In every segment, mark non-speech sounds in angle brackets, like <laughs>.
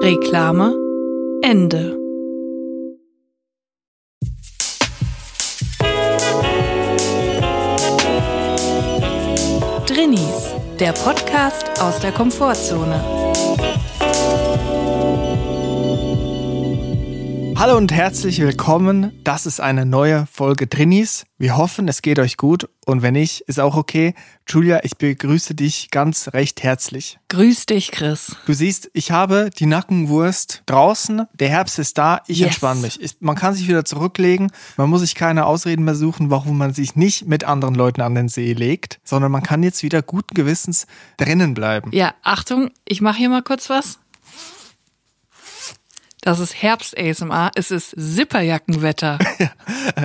Reklame Ende. Drinnies, der Podcast aus der Komfortzone. Hallo und herzlich willkommen. Das ist eine neue Folge Drinnies. Wir hoffen, es geht euch gut und wenn nicht, ist auch okay. Julia, ich begrüße dich ganz recht herzlich. Grüß dich, Chris. Du siehst, ich habe die Nackenwurst draußen. Der Herbst ist da. Ich Yes. entspanne mich. Ich, man kann sich wieder zurücklegen. Man muss sich keine Ausreden mehr suchen, warum man sich nicht mit anderen Leuten an den See legt, sondern man kann jetzt wieder guten Gewissens drinnen bleiben. Ja, Achtung, ich mache hier mal kurz was. Das ist Herbst-ASMR. Es ist Zipperjackenwetter. <laughs>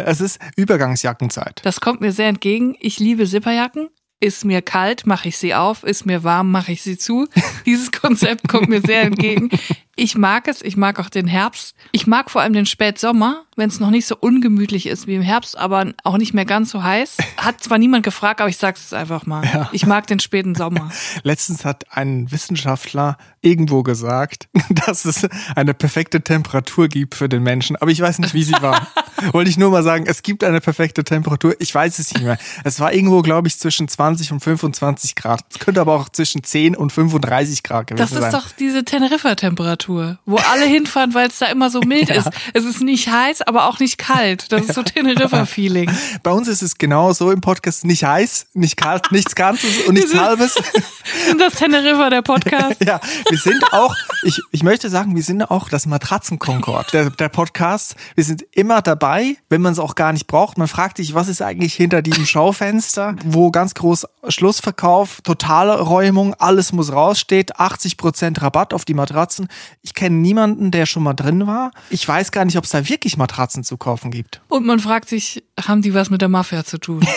Es ist Übergangsjackenzeit. Das kommt mir sehr entgegen. Ich liebe Zipperjacken. Ist mir kalt, mache ich sie auf. Ist mir warm, mache ich sie zu. <laughs> Dieses Konzept kommt mir sehr entgegen. Ich mag es. Ich mag auch den Herbst. Ich mag vor allem den Spätsommer, wenn es noch nicht so ungemütlich ist wie im Herbst, aber auch nicht mehr ganz so heiß. <laughs> Hat zwar niemand gefragt, aber ich sag's jetzt einfach mal. Ich mag den späten Sommer. <laughs> Letztens hat ein Wissenschaftler irgendwo gesagt, <laughs> dass es eine perfekte Temperatur gibt für den Menschen. Aber ich weiß nicht, wie sie war. Wollte ich nur mal sagen, es gibt eine perfekte Temperatur. Ich weiß es nicht mehr. Es war irgendwo, glaube ich, zwischen 20 und 25 Grad. Es könnte aber auch zwischen 10 und 35 Grad gewesen Das sein. ist doch diese Teneriffa-Temperatur, wo alle hinfahren, weil es da immer so mild <laughs> ist. Es ist nicht heiß, aber auch nicht kalt. Das ist so Teneriffa-Feeling. <laughs> Bei uns ist es genau so im Podcast. Nicht heiß, nicht kalt, nichts Ganzes und nichts Halbes. <laughs> Und das Teneriffa, der Podcast. Ja, wir sind auch, ich, ich möchte sagen, wir sind auch das Matratzenkonkord der, der Podcast. Wir sind immer dabei, wenn man es auch gar nicht braucht. Man fragt sich, was ist eigentlich hinter diesem Schaufenster, wo ganz groß Schlussverkauf, totale Räumung, alles muss raus steht, 80% Rabatt auf die Matratzen. Ich kenne niemanden, der schon mal drin war. Ich weiß gar nicht, ob es da wirklich Matratzen zu kaufen gibt. Und man fragt sich, haben die was mit der Mafia zu tun? <laughs>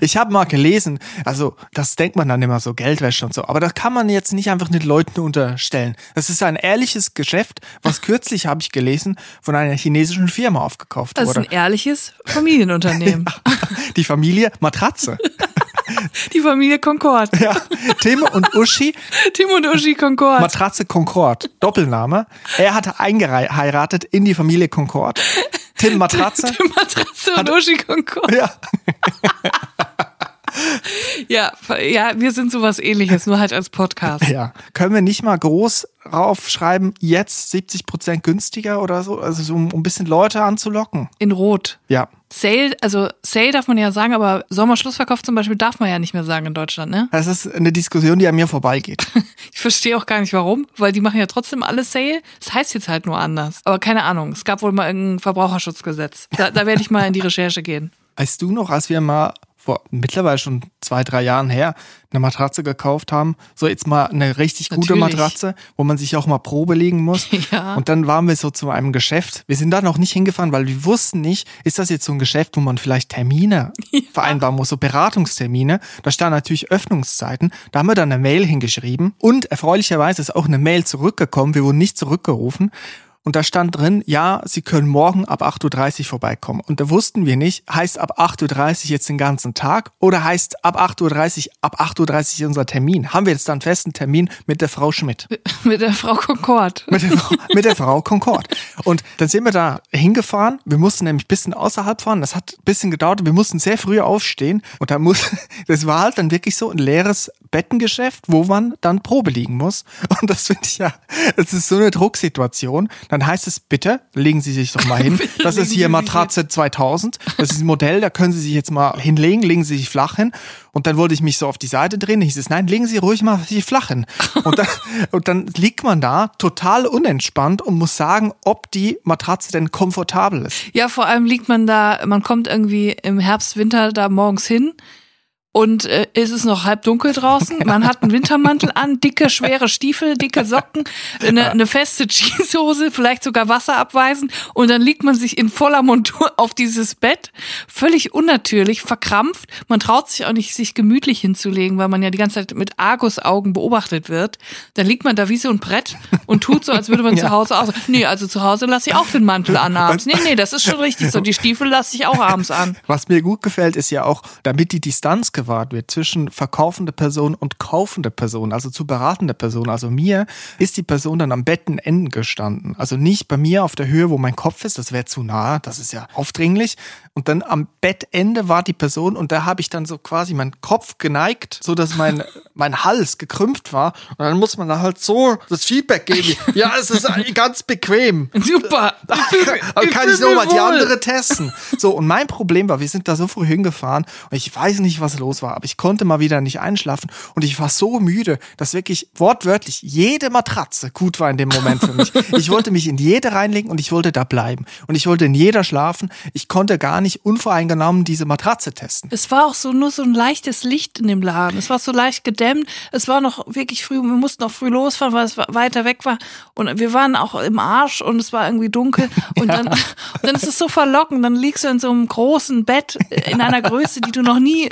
Ich habe mal gelesen, also das denkt man dann immer so, Geldwäsche und so, aber das kann man jetzt nicht einfach den Leuten unterstellen. Das ist ein ehrliches Geschäft, was kürzlich habe ich gelesen, von einer chinesischen Firma aufgekauft Das ist wurde. ein ehrliches Familienunternehmen. <laughs> Die Familie Matratze. <laughs> Die Familie Concord. Ja, Tim und Uschi, <laughs> Tim und Uschi Concord. Matratze Concord, Doppelname. Er hatte eingeheiratet in die Familie Concord. Tim Matratze. <laughs> Tim Matratze und Uschi Concord. Ja, <laughs> Ja, ja, wir sind sowas ähnliches, nur halt als Podcast. ja. Können wir nicht mal groß raufschreiben, jetzt 70% günstiger oder so, also so, um um ein bisschen Leute anzulocken? In Rot. Ja. Sale, also Sale darf man ja sagen, aber Sommerschlussverkauf zum Beispiel darf man ja nicht mehr sagen in Deutschland, ne? Das ist eine Diskussion, die an mir vorbeigeht. <laughs> Ich verstehe auch gar nicht warum, weil die machen ja trotzdem alle Sale. Das heißt jetzt halt nur anders. Aber keine Ahnung, es gab wohl mal irgendein Verbraucherschutzgesetz. Da, da werde ich mal in die Recherche gehen. Weißt du noch, als wir mal vor mittlerweile schon zwei, drei Jahren her eine Matratze gekauft haben, so jetzt mal eine richtig gute Natürlich. Matratze, wo man sich auch mal Probe legen muss. <laughs> Ja. Und dann waren wir so zu einem Geschäft. Wir sind da noch nicht hingefahren, weil wir wussten nicht, ist das jetzt so ein Geschäft, wo man vielleicht Termine <laughs> vereinbaren muss, so Beratungstermine. Da standen natürlich Öffnungszeiten. Da haben wir dann eine Mail hingeschrieben und erfreulicherweise ist auch eine Mail zurückgekommen. Wir wurden nicht zurückgerufen. Und da stand drin, ja, Sie können morgen ab 8.30 Uhr vorbeikommen. Und da wussten wir nicht, heißt ab 8.30 Uhr jetzt den ganzen Tag oder heißt ab 8.30 Uhr, ab 8.30 Uhr ist unser Termin. Haben wir jetzt dann einen festen Termin mit der Frau Schmidt. <laughs> Mit der Frau Concord. <laughs> Mit der, Frau- mit der Frau Concord. Und dann sind wir da hingefahren. Wir mussten nämlich ein bisschen außerhalb fahren. Das hat ein bisschen gedauert. Wir mussten sehr früh aufstehen. Und da muss, <laughs> das war halt dann wirklich so ein leeres Bettengeschäft, wo man dann Probe liegen muss. Und das finde ich ja, das ist so eine Drucksituation. Dann heißt es, bitte, legen Sie sich doch mal hin. <laughs> Das ist hier Matratze 2000. Das ist ein Modell, da können Sie sich jetzt mal hinlegen, legen Sie sich flach hin. Und dann wollte ich mich so auf die Seite drehen. Da hieß es, nein, legen Sie ruhig mal sich flach hin. <laughs> Und dann, und dann liegt man da total unentspannt und muss sagen, ob die Matratze denn komfortabel ist. Ja, vor allem liegt man da, man kommt irgendwie im Herbst, Winter da morgens hin und äh, ist es noch halb dunkel draußen. Man hat einen Wintermantel an, dicke, schwere Stiefel, dicke Socken, eine, eine feste Jeanshose, vielleicht sogar Wasser abweisen und dann liegt man sich in voller Montur auf dieses Bett, völlig unnatürlich, verkrampft. Man traut sich auch nicht, sich gemütlich hinzulegen, weil man ja die ganze Zeit mit Argusaugen beobachtet wird. Dann liegt man da wie so ein Brett und tut so, als würde man <laughs> ja. zu Hause aus. Nee, also zu Hause lasse ich auch den Mantel an abends. Nee, nee, das ist schon richtig so. Die Stiefel lasse ich auch abends an. Was mir gut gefällt, ist ja auch, damit die Distanz gewahrt wird zwischen verkaufender Person und kaufender Person, also zu beratender Person, also mir, ist die Person dann am Bettenende gestanden. Also nicht bei mir auf der Höhe, wo mein Kopf ist, das wäre zu nah, das ist ja aufdringlich. Und dann am Bettende war die Person und da habe ich dann so quasi meinen Kopf geneigt, so dass mein, <laughs> mein Hals gekrümmt war. Und dann muss man da halt so das Feedback geben. <laughs> Ja, es ist ganz bequem. Super. <laughs> Aber kann ich so mal die andere testen. So, und mein Problem war, wir sind da so früh hingefahren und ich weiß nicht, was los war, aber ich konnte mal wieder nicht einschlafen und ich war so müde, dass wirklich wortwörtlich jede Matratze gut war in dem Moment für mich. <laughs> Ich wollte mich in jede reinlegen und ich wollte da bleiben. Und ich wollte in jeder schlafen. Ich konnte gar nicht unvoreingenommen diese Matratze testen. Es war auch so nur so ein leichtes Licht in dem Laden. Es war so leicht gedämmt. Es war noch wirklich früh. Wir mussten auch früh losfahren, weil es weiter weg war. Und wir waren auch im Arsch und es war irgendwie dunkel. <laughs> Und ja. dann, und dann ist es so verlockend. Dann liegst du in so einem großen Bett in einer <laughs> Größe, die du noch nie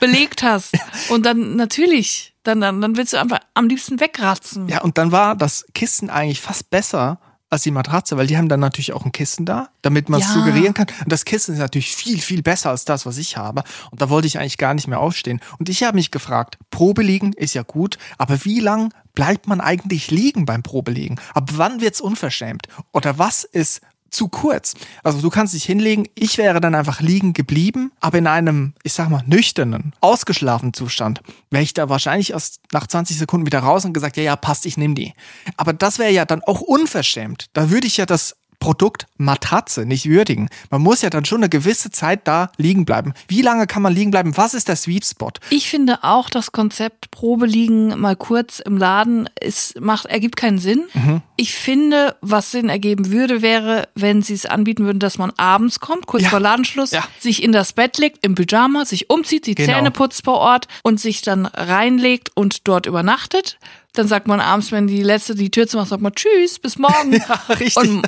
belegt hast. <laughs> Und dann natürlich, dann, dann, dann willst du einfach am liebsten wegratzen. Ja, und dann war das Kissen eigentlich fast besser als die Matratze, weil die haben dann natürlich auch ein Kissen da, damit man es ja. suggerieren kann. Und das Kissen ist natürlich viel, viel besser als das, was ich habe. Und da wollte ich eigentlich gar nicht mehr aufstehen. Und ich habe mich gefragt, Probe liegen ist ja gut, aber wie lang bleibt man eigentlich liegen beim Probeliegen? Ab wann wird's unverschämt? Oder was ist zu kurz. Also du kannst dich hinlegen, ich wäre dann einfach liegen geblieben, aber in einem, ich sag mal, nüchternen, ausgeschlafenen Zustand wäre ich da wahrscheinlich erst nach 20 Sekunden wieder raus und gesagt, ja, ja, passt, ich nehme die. Aber das wäre ja dann auch unverschämt. Da würde ich ja das Produkt Matratze nicht würdigen. Man muss ja dann schon eine gewisse Zeit da liegen bleiben. Wie lange kann man liegen bleiben? Was ist der Sweet Spot? Ich finde auch das Konzept Probe liegen mal kurz im Laden ist, macht, ergibt keinen Sinn. Mhm. Ich finde, was Sinn ergeben würde, wäre, wenn sie es anbieten würden, dass man abends kommt, kurz ja. vor Ladenschluss, ja. sich in das Bett legt, im Pyjama, sich umzieht, die genau. Zähne putzt vor Ort und sich dann reinlegt und dort übernachtet. Dann sagt man abends, wenn die letzte die Tür zumacht, sagt man Tschüss, bis morgen. <laughs> Ja, richtig. Und,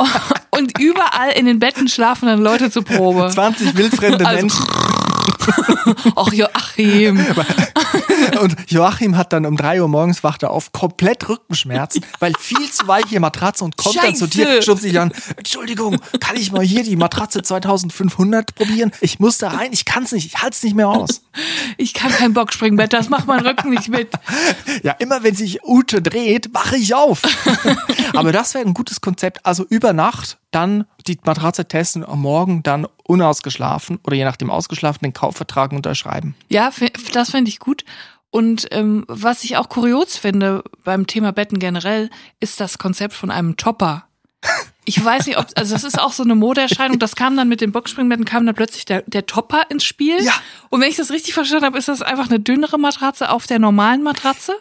und überall in den Betten schlafen dann Leute zur Probe. <laughs> 20 wildfremde also, Menschen. <laughs> Ach Joachim. Und Joachim hat dann um drei Uhr morgens wacht er auf, komplett Rückenschmerzen, <laughs> weil viel zu weiche Matratze und kommt Scheiße. dann zu dir, stupst sich an, Entschuldigung, kann ich mal hier die Matratze 2500 probieren? Ich muss da rein, ich kann's nicht, ich halt's nicht mehr aus. Ich kann kein Boxspringbett, das macht mein Rücken nicht mit. <laughs> Ja, immer wenn sich Ute dreht, wache ich auf. <laughs> Aber das wäre ein gutes Konzept. Also über Nacht dann die Matratze testen, am Morgen dann unausgeschlafen oder je nachdem ausgeschlafen den Kaufvertrag unterschreiben. Ja, das fände ich gut. Und ähm, was ich auch kurios finde beim Thema Betten generell, ist das Konzept von einem Topper. Ich weiß nicht, ob, also das ist auch so eine Modeerscheinung. Das kam dann mit den Boxspringbetten, kam dann plötzlich der, der Topper ins Spiel. Ja. Und wenn ich das richtig verstanden habe, ist das einfach eine dünnere Matratze auf der normalen Matratze,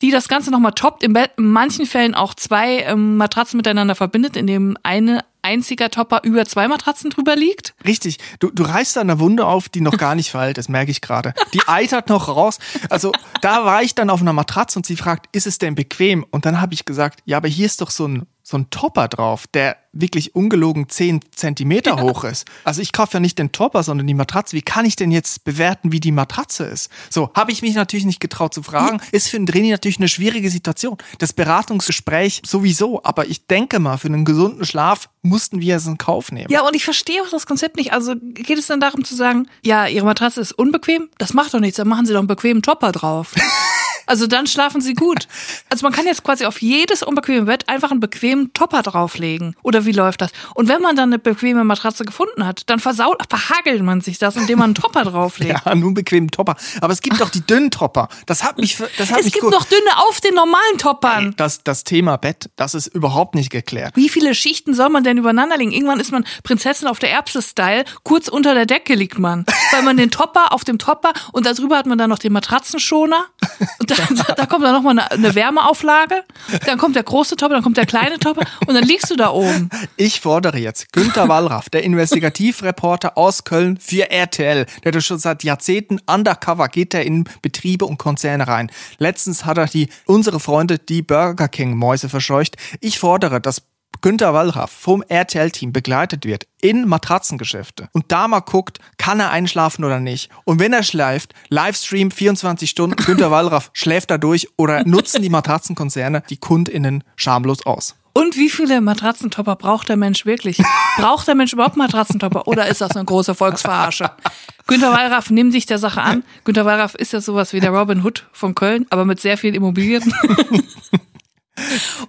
die das Ganze nochmal toppt. In, in manchen Fällen auch zwei ähm, Matratzen miteinander verbindet, indem eine einziger Topper über zwei Matratzen drüber liegt. Richtig. Du, du reißt da eine Wunde auf, die noch gar nicht verheilt das merke ich gerade. Die eitert noch raus. Also da war ich dann auf einer Matratze und sie fragt, ist es denn bequem? Und dann habe ich gesagt, ja, aber hier ist doch so ein so ein Topper drauf, der wirklich ungelogen zehn Zentimeter ja. hoch ist. Also ich kaufe ja nicht den Topper, sondern die Matratze. Wie kann ich denn jetzt bewerten, wie die Matratze ist? So, habe ich mich natürlich nicht getraut zu fragen. Ist für einen Trainer natürlich eine schwierige Situation. Das Beratungsgespräch sowieso. Aber ich denke mal, für einen gesunden Schlaf mussten wir es in Kauf nehmen. Ja, und ich verstehe auch das Konzept nicht. Also geht es dann darum zu sagen, ja, Ihre Matratze ist unbequem? Das macht doch nichts, dann machen Sie doch einen bequemen Topper drauf. <laughs> Also dann schlafen sie gut. Also man kann jetzt quasi auf jedes unbequeme Bett einfach einen bequemen Topper drauflegen. Oder wie läuft das? Und wenn man dann eine bequeme Matratze gefunden hat, dann versaut, verhagelt man sich das, indem man einen Topper drauflegt. <laughs> Ja, nur einen bequemen Topper. Aber es gibt doch die dünnen Topper. Das hat mich, das hat es mich gibt noch dünne auf den normalen Toppern. das, das Thema Bett, das ist überhaupt nicht geklärt. Wie viele Schichten soll man denn übereinander legen? Irgendwann ist man Prinzessin auf der Erbse-Style. Kurz unter der Decke liegt man. <laughs> Weil man den Topper auf dem Topper und darüber hat man dann noch den Matratzenschoner. Und dann, da kommt dann nochmal eine, Wärmeauflage. Dann kommt der große Topper, dann kommt der kleine Topper und dann liegst du da oben. Ich fordere jetzt Günter Wallraff, der Investigativreporter aus Köln für RTL, der schon seit Jahrzehnten undercover geht er in Betriebe und Konzerne rein. Letztens hat er die unsere Freunde die Burger King Mäuse verscheucht. Ich fordere, dass Günter Wallraff vom RTL-Team begleitet wird in Matratzengeschäfte und da mal guckt, kann er einschlafen oder nicht. Und wenn er schläft, Livestream 24 Stunden, Günter Wallraff <laughs> schläft da durch oder nutzen die Matratzenkonzerne die KundInnen schamlos aus. Und wie viele Matratzentopper braucht der Mensch wirklich? Braucht der Mensch überhaupt Matratzentopper oder ist das eine große Volksverarsche? Günter Wallraff nimmt sich der Sache an. Günter Wallraff ist ja sowas wie der Robin Hood von Köln, aber mit sehr vielen Immobilien.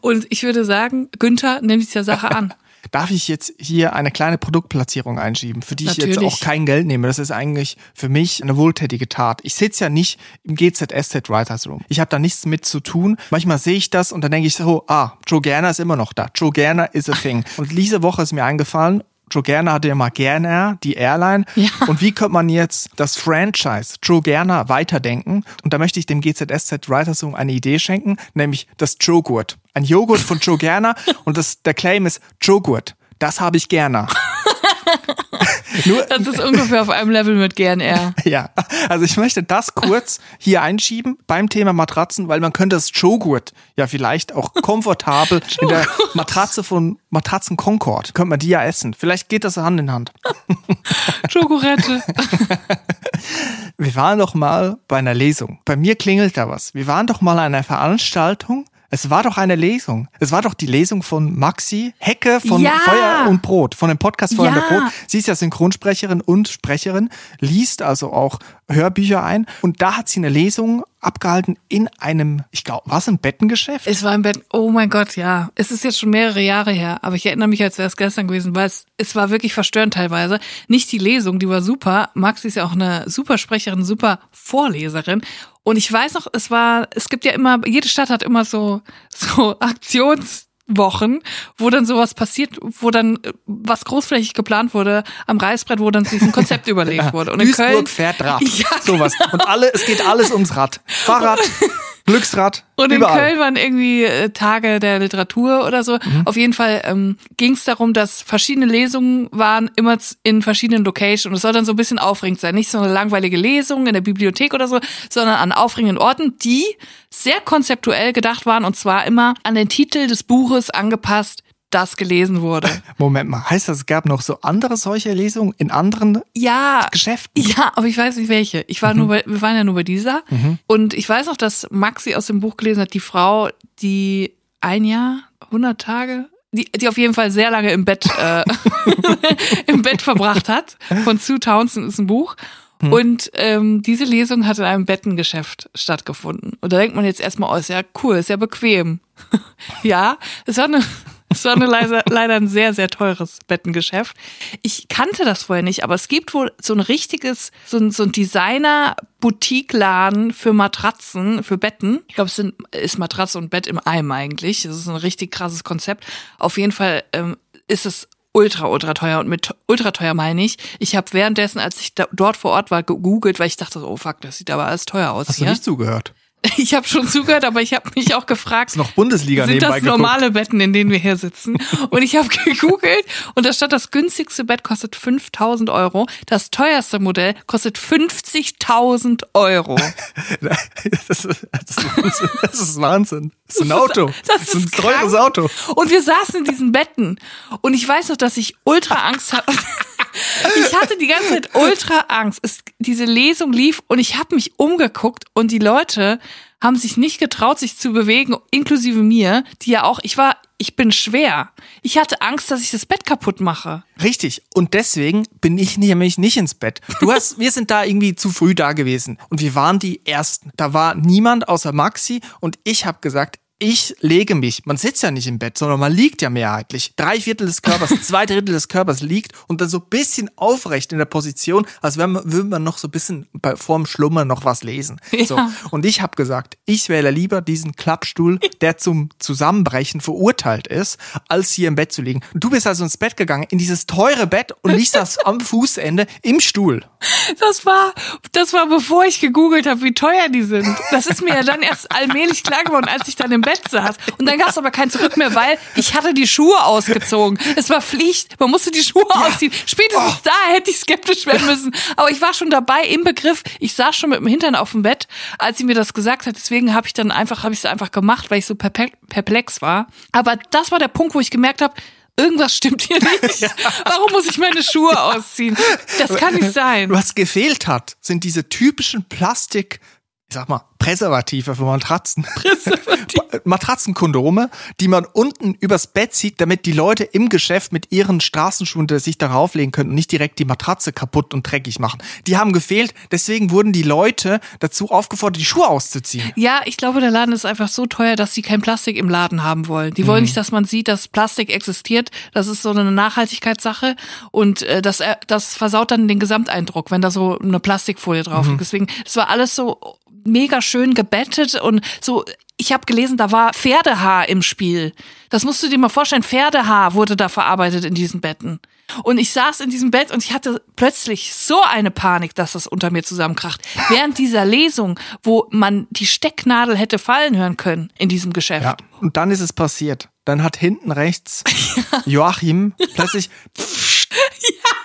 Und ich würde sagen, Günther nimmt sich der Sache an. <laughs> Darf ich jetzt hier eine kleine Produktplatzierung einschieben, für die ich jetzt Natürlich. auch kein Geld nehme? Das ist eigentlich für mich eine wohltätige Tat. Ich sitze ja nicht im GZSZ Writers Room. Ich habe da nichts mit zu tun. Manchmal sehe ich das und dann denke ich so, ah, Joe Gerner ist immer noch da. Joe Gerner is a thing. <laughs> Und diese Woche ist mir eingefallen, Gerner hatte mal Gerner, die Airline. Ja. Und wie könnte man jetzt das Franchise Joe Gerner weiterdenken? Und da möchte ich dem GZSZ Writers Room eine Idee schenken, nämlich das Joghurt. Ein Joghurt von Joe Gerner <laughs> und das, der Claim ist Joghurt. Das habe ich gerne. <laughs> Das ist ungefähr auf einem Level mit GNR. <laughs> ja, also ich möchte das kurz hier einschieben beim Thema Matratzen, weil man könnte das Joghurt ja vielleicht auch <laughs> komfortabel in der Matratze von Matratzen Concord, könnte man die ja essen. Vielleicht geht das Hand in Hand. Schokorette. Wir waren doch mal bei einer Lesung. Bei mir klingelt da was. Wir waren doch mal an einer Veranstaltung. Es war doch eine Lesung. Es war doch die Lesung von Maxi Hecke von Ja. Feuer und Brot, von dem Podcast Feuer Ja. und Brot. Sie ist ja Synchronsprecherin und Sprecherin, liest also auch Hörbücher ein. Und da hat sie eine Lesung abgehalten in einem, ich glaube, war es ein Bettengeschäft? Es war im Bett, oh mein Gott, ja. Es ist jetzt schon mehrere Jahre her, aber ich erinnere mich, als wäre es gestern gewesen, weil es, es war wirklich verstörend teilweise. Nicht die Lesung, die war super. Maxi ist ja auch eine super Sprecherin, super Vorleserin. Und ich weiß noch, es war, es gibt ja immer, jede Stadt hat immer so, so <laughs> Aktionswochen, wo dann sowas passiert, wo dann äh, was großflächig geplant wurde am Reißbrett, wo dann sich ein Konzept <laughs> überlegt wurde. Und in Duisburg Köln, fährt <laughs> Rad. Ja, Sowas. Und alle, es geht alles ums Rad. <laughs> Fahrrad, Glücksrad, Und in überall. Köln waren irgendwie äh, Tage der Literatur oder so. Mhm. Auf jeden Fall ähm, ging es darum, dass verschiedene Lesungen waren, immer in verschiedenen Locations. Und es soll dann so ein bisschen aufregend sein. Nicht so eine langweilige Lesung in der Bibliothek oder so, sondern an aufregenden Orten, die sehr konzeptuell gedacht waren. Und zwar immer an den Titel des Buches angepasst, das gelesen wurde. <laughs> Moment mal, heißt das, es gab noch so andere solche Lesungen in anderen Ja, Geschäften? Ja, aber ich weiß nicht welche. Ich war nur bei, wir waren ja nur bei dieser. Und ich weiß noch, dass Maxi aus dem Buch gelesen hat, die Frau, die ein Jahr, 100 Tage, die, die auf jeden Fall sehr lange im Bett, äh, <laughs> <laughs> im Bett verbracht hat. Von Sue Townsend ist ein Buch. Und ähm, diese Lesung hat in einem Bettengeschäft stattgefunden. Und da denkt man jetzt erstmal, oh, ist ja cool, ist ja bequem. ja, es war eine, es war eine leider, leider ein sehr, sehr teures Bettengeschäft. Ich kannte das vorher nicht, aber es gibt wohl so ein richtiges, so ein, so ein Designer-Boutique-Laden für Matratzen, für Betten. Ich glaube, es sind, ist Matratze und Bett im Einem eigentlich. Das ist ein richtig krasses Konzept. Auf jeden Fall ähm, ist es ultra, ultra teuer. Und mit ultra teuer meine ich, ich habe währenddessen, als ich da, dort vor Ort war, gegoogelt, weil ich dachte, so, oh fuck, das sieht aber alles teuer aus Hast du hier. nicht zugehört? <laughs> Ich habe schon zugehört, aber ich habe mich auch gefragt, Ist noch Bundesliga sind das geguckt. normale Betten, in denen wir hier sitzen? Und ich habe <laughs> gegoogelt und da stand, das günstigste Bett kostet 5000 Euro. Das teuerste Modell kostet 50.000 Euro. <laughs> Das ist, das, ist Wahnsinn. das ist Wahnsinn. Das ist ein Auto. das ist ein ist teures krank. Auto. Und wir saßen in diesen Betten. Und ich weiß noch, dass ich ultra Angst hatte. Ich hatte die ganze Zeit ultra Angst. Es, diese Lesung lief und ich habe mich umgeguckt und die Leute haben sich nicht getraut, sich zu bewegen, inklusive mir, die ja auch, ich war, ich bin schwer. Ich hatte Angst, dass ich das Bett kaputt mache. Richtig. Und deswegen bin ich nämlich nicht ins Bett. Du hast, <laughs> wir sind da irgendwie zu früh da gewesen. Und wir waren die Ersten. Da war niemand außer Maxi. Und ich habe gesagt, ich lege mich, man sitzt ja nicht im Bett, sondern man liegt ja mehrheitlich. Drei Viertel des Körpers, <laughs> zwei Drittel des Körpers liegt und dann so ein bisschen aufrecht in der Position, als wenn man, würde man noch so ein bisschen bei, vorm Schlummer noch was lesen. Ja. So. Und ich habe gesagt, ich wähle lieber diesen Klappstuhl, der zum Zusammenbrechen verurteilt ist, als hier im Bett zu liegen. Und du bist also ins Bett gegangen, in dieses teure Bett und liegst das am <laughs> Fußende im Stuhl. Das war, das war bevor ich gegoogelt habe, wie teuer die sind. Das ist mir ja dann erst allmählich klar geworden, als ich dann im Bett saß. <laughs> Und dann gab es aber kein Zurück mehr, weil ich hatte die Schuhe ausgezogen. Es war Pflicht. Man musste die Schuhe ausziehen. Spätestens da hätte ich skeptisch werden müssen. Aber ich war schon dabei im Begriff. Ich saß schon mit dem Hintern auf dem Bett, als sie mir das gesagt hat. Deswegen habe ich dann einfach, habe ich es einfach gemacht, weil ich so perplex war. Aber das war der Punkt, wo ich gemerkt habe, irgendwas stimmt hier <laughs> nicht. Warum muss ich meine Schuhe ausziehen? Das kann nicht sein. Was gefehlt hat, sind diese typischen Plastik, ich sag mal, Präservative für Matratzen. <laughs> Matratzenkondome, die man unten übers Bett zieht, damit die Leute im Geschäft mit ihren Straßenschuhen sich darauf legen können und nicht direkt die Matratze kaputt und dreckig machen. Die haben gefehlt, deswegen wurden die Leute dazu aufgefordert, die Schuhe auszuziehen. Ja, ich glaube, der Laden ist einfach so teuer, dass sie kein Plastik im Laden haben wollen. Die wollen Mhm. nicht, dass man sieht, dass Plastik existiert. Das ist so eine Nachhaltigkeitssache und äh, das, äh, das versaut dann den Gesamteindruck, wenn da so eine Plastikfolie drauf Mhm. Deswegen, es war alles so mega schön gebettet und so. Ich habe gelesen, da war Pferdehaar im Spiel. Das musst du dir mal vorstellen. Pferdehaar wurde da verarbeitet in diesen Betten. Und ich saß in diesem Bett und ich hatte plötzlich so eine Panik, dass das unter mir zusammenkracht. Während dieser Lesung, wo man die Stecknadel hätte fallen hören können in diesem Geschäft. Ja. Und dann ist es passiert. Dann hat hinten rechts <laughs> Joachim plötzlich <laughs>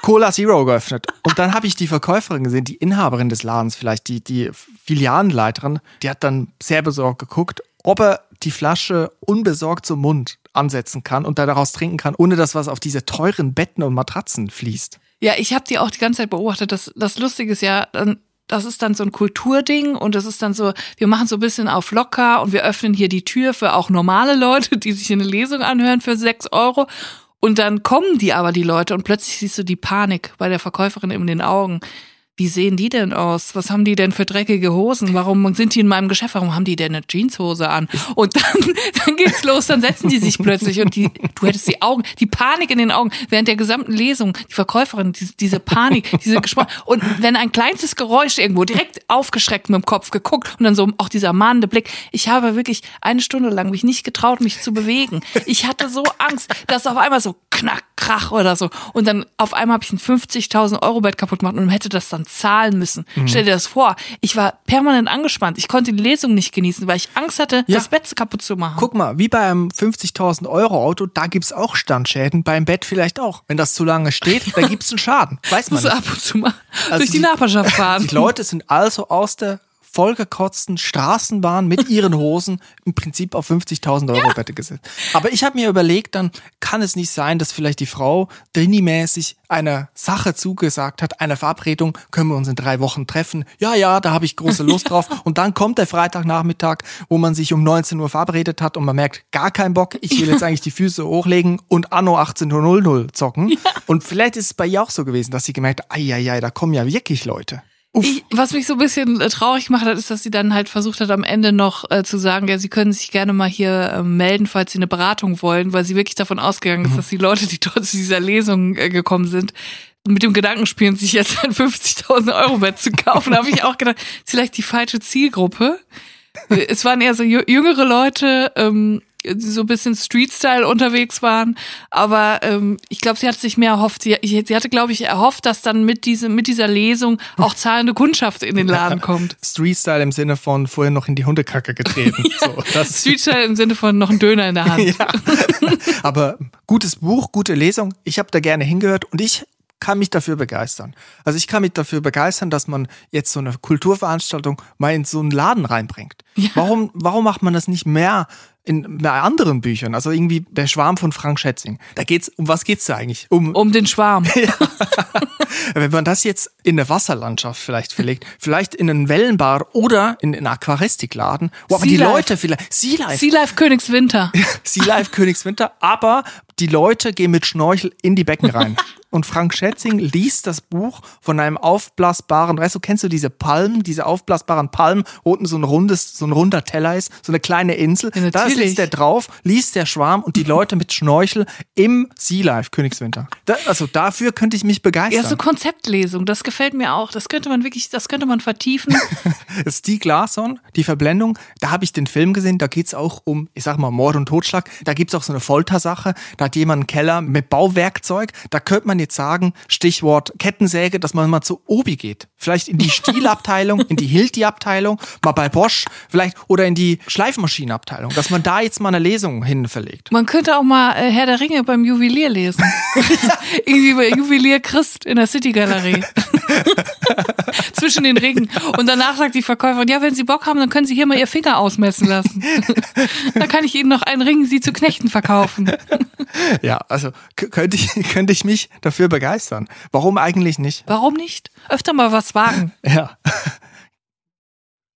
Cola Zero geöffnet. Und dann habe ich die Verkäuferin gesehen, die Inhaberin des Ladens, vielleicht die, die Filialenleiterin, die hat dann sehr besorgt geguckt, ob er die Flasche unbesorgt zum Mund ansetzen kann und da daraus trinken kann, ohne dass was auf diese teuren Betten und Matratzen fließt. Ja, ich habe die auch die ganze Zeit beobachtet. Das, das Lustige ist ja, das ist dann so ein Kulturding und das ist dann so, wir machen so ein bisschen auf locker und wir öffnen hier die Tür für auch normale Leute, die sich eine Lesung anhören für sechs Euro. Und dann kommen die aber, die Leute, und plötzlich siehst du die Panik bei der Verkäuferin in den Augen. Wie sehen die denn aus? Was haben die denn für dreckige Hosen? Warum sind die in meinem Geschäft? Warum haben die denn eine Jeanshose an? Und dann, <laughs> dann geht's los, dann setzen die sich plötzlich und die, du hättest die Augen, die Panik in den Augen während der gesamten Lesung, die Verkäuferin, diese, diese Panik, diese Gespann und wenn ein kleinstes Geräusch irgendwo direkt aufgeschreckt mit dem Kopf geguckt und dann so auch dieser mahnende Blick. Ich habe wirklich eine Stunde lang mich nicht getraut, mich zu bewegen. Ich hatte so Angst, dass auf einmal so knack, krach oder so. Und dann auf einmal habe ich ein 50.000 Euro Bett kaputt gemacht und hätte das dann zahlen müssen. Stell dir das vor. Ich war permanent angespannt. Ich konnte die Lesung nicht genießen, weil ich Angst hatte, Ja. das Bett kaputt zu machen. Guck mal, wie bei einem 50.000 Euro Auto, da gibt's auch Standschäden, beim Bett vielleicht auch. Wenn das zu lange steht, da gibt's einen Schaden. Weiß man nicht. ab und zu mal Also durch die, die- Nachbarschaft <laughs> fahren. Die Leute sind also aus der vollgekotzten Straßenbahn mit <laughs> ihren Hosen im Prinzip auf 50.000 Euro Bette gesetzt. Aber ich habe mir überlegt, dann kann es nicht sein, dass vielleicht die Frau Drini-mäßig einer Sache zugesagt hat, einer Verabredung, können wir uns in drei Wochen treffen. Ja, ja, da habe ich große Lust <laughs> drauf. Und dann kommt der Freitagnachmittag, wo man sich um 19 Uhr verabredet hat und man merkt, gar keinen Bock, ich will jetzt eigentlich die Füße hochlegen und Anno 18.00 zocken. Und vielleicht ist es bei ihr auch so gewesen, dass sie gemerkt hat, ai, ai, ai, da kommen ja wirklich Leute. Ich, was mich so ein bisschen äh, traurig gemacht hat, ist, dass sie dann halt versucht hat, am Ende noch äh, zu sagen, ja, sie können sich gerne mal hier äh, melden, falls sie eine Beratung wollen, weil sie wirklich davon ausgegangen ist, dass die Leute, die dort zu dieser Lesung äh, gekommen sind, mit dem Gedanken spielen, sich jetzt ein 50.000 Euro Bett zu kaufen. Da habe ich auch gedacht, ist vielleicht die falsche Zielgruppe. Äh, Es waren eher so jü- jüngere Leute, ähm, so ein bisschen Street-Style unterwegs waren. Aber ähm, ich glaube, sie hat sich mehr erhofft. Sie, sie hatte, glaube ich, erhofft, dass dann mit, diesem, mit dieser Lesung auch zahlende Kundschaft in den Laden <laughs> kommt. Street-Style im Sinne von vorher noch in die Hundekacke getreten. <laughs> so, das, Street-Style im Sinne von noch ein Döner in der Hand. <laughs> ja. Aber gutes Buch, gute Lesung. Ich habe da gerne hingehört und ich kann mich dafür begeistern. Also ich kann mich dafür begeistern, dass man jetzt so eine Kulturveranstaltung mal in so einen Laden reinbringt. Ja. Warum, warum macht man das nicht mehr in bei anderen Büchern, also irgendwie der Schwarm von Frank Schätzing. Da geht's, um was geht's da eigentlich? Um, Um den Schwarm. <laughs> wenn man das jetzt in der Wasserlandschaft vielleicht verlegt, vielleicht in einen Wellenbar oder in einen Aquaristikladen, wo aber die. Leute vielleicht, Sea Life, Sea Life Königswinter. <laughs> Sea Life Königswinter, aber die Leute gehen mit Schnorchel in die Becken rein. <laughs> Und Frank Schätzing liest das Buch von einem aufblasbaren, weißt du, kennst du diese Palmen, diese aufblasbaren Palmen, wo unten so ein rundes, so ein runder Teller ist, so eine kleine Insel. Ja, da sitzt der drauf, liest der Schwarm und die Leute mit Schnorchel im Sea Life Königswinter. Da, also dafür könnte ich mich begeistern. Ja, so Konzeptlesung, das gefällt mir auch. Das könnte man wirklich, das könnte man vertiefen. <laughs> Stieg Larsson, die Verblendung, da habe ich den Film gesehen, da geht's auch um, ich sag mal, Mord und Totschlag. Da gibt's auch so eine Foltersache, da hat jemand einen Keller mit Bauwerkzeug. Da könnte man jetzt sagen, Stichwort Kettensäge, dass man mal zu Obi geht. Vielleicht in die <laughs> Stielabteilung, in die Hilti-Abteilung, mal bei Bosch, vielleicht oder in die Schleifmaschinenabteilung, dass man da jetzt mal eine Lesung hin verlegt. Man könnte auch mal äh, Herr der Ringe beim Juwelier lesen. <laughs> Irgendwie bei Juwelier Christ in der City Galerie. <laughs> <laughs> Zwischen den Ringen. Und danach sagt die Verkäuferin, ja, wenn Sie Bock haben, dann können Sie hier mal Ihr Finger ausmessen lassen. <laughs> dann kann ich Ihnen noch einen Ring, Sie zu Knechten verkaufen. <laughs> Ja, also könnte ich, könnte ich mich dafür begeistern. Warum eigentlich nicht? Warum nicht? Öfter mal was wagen. Ja.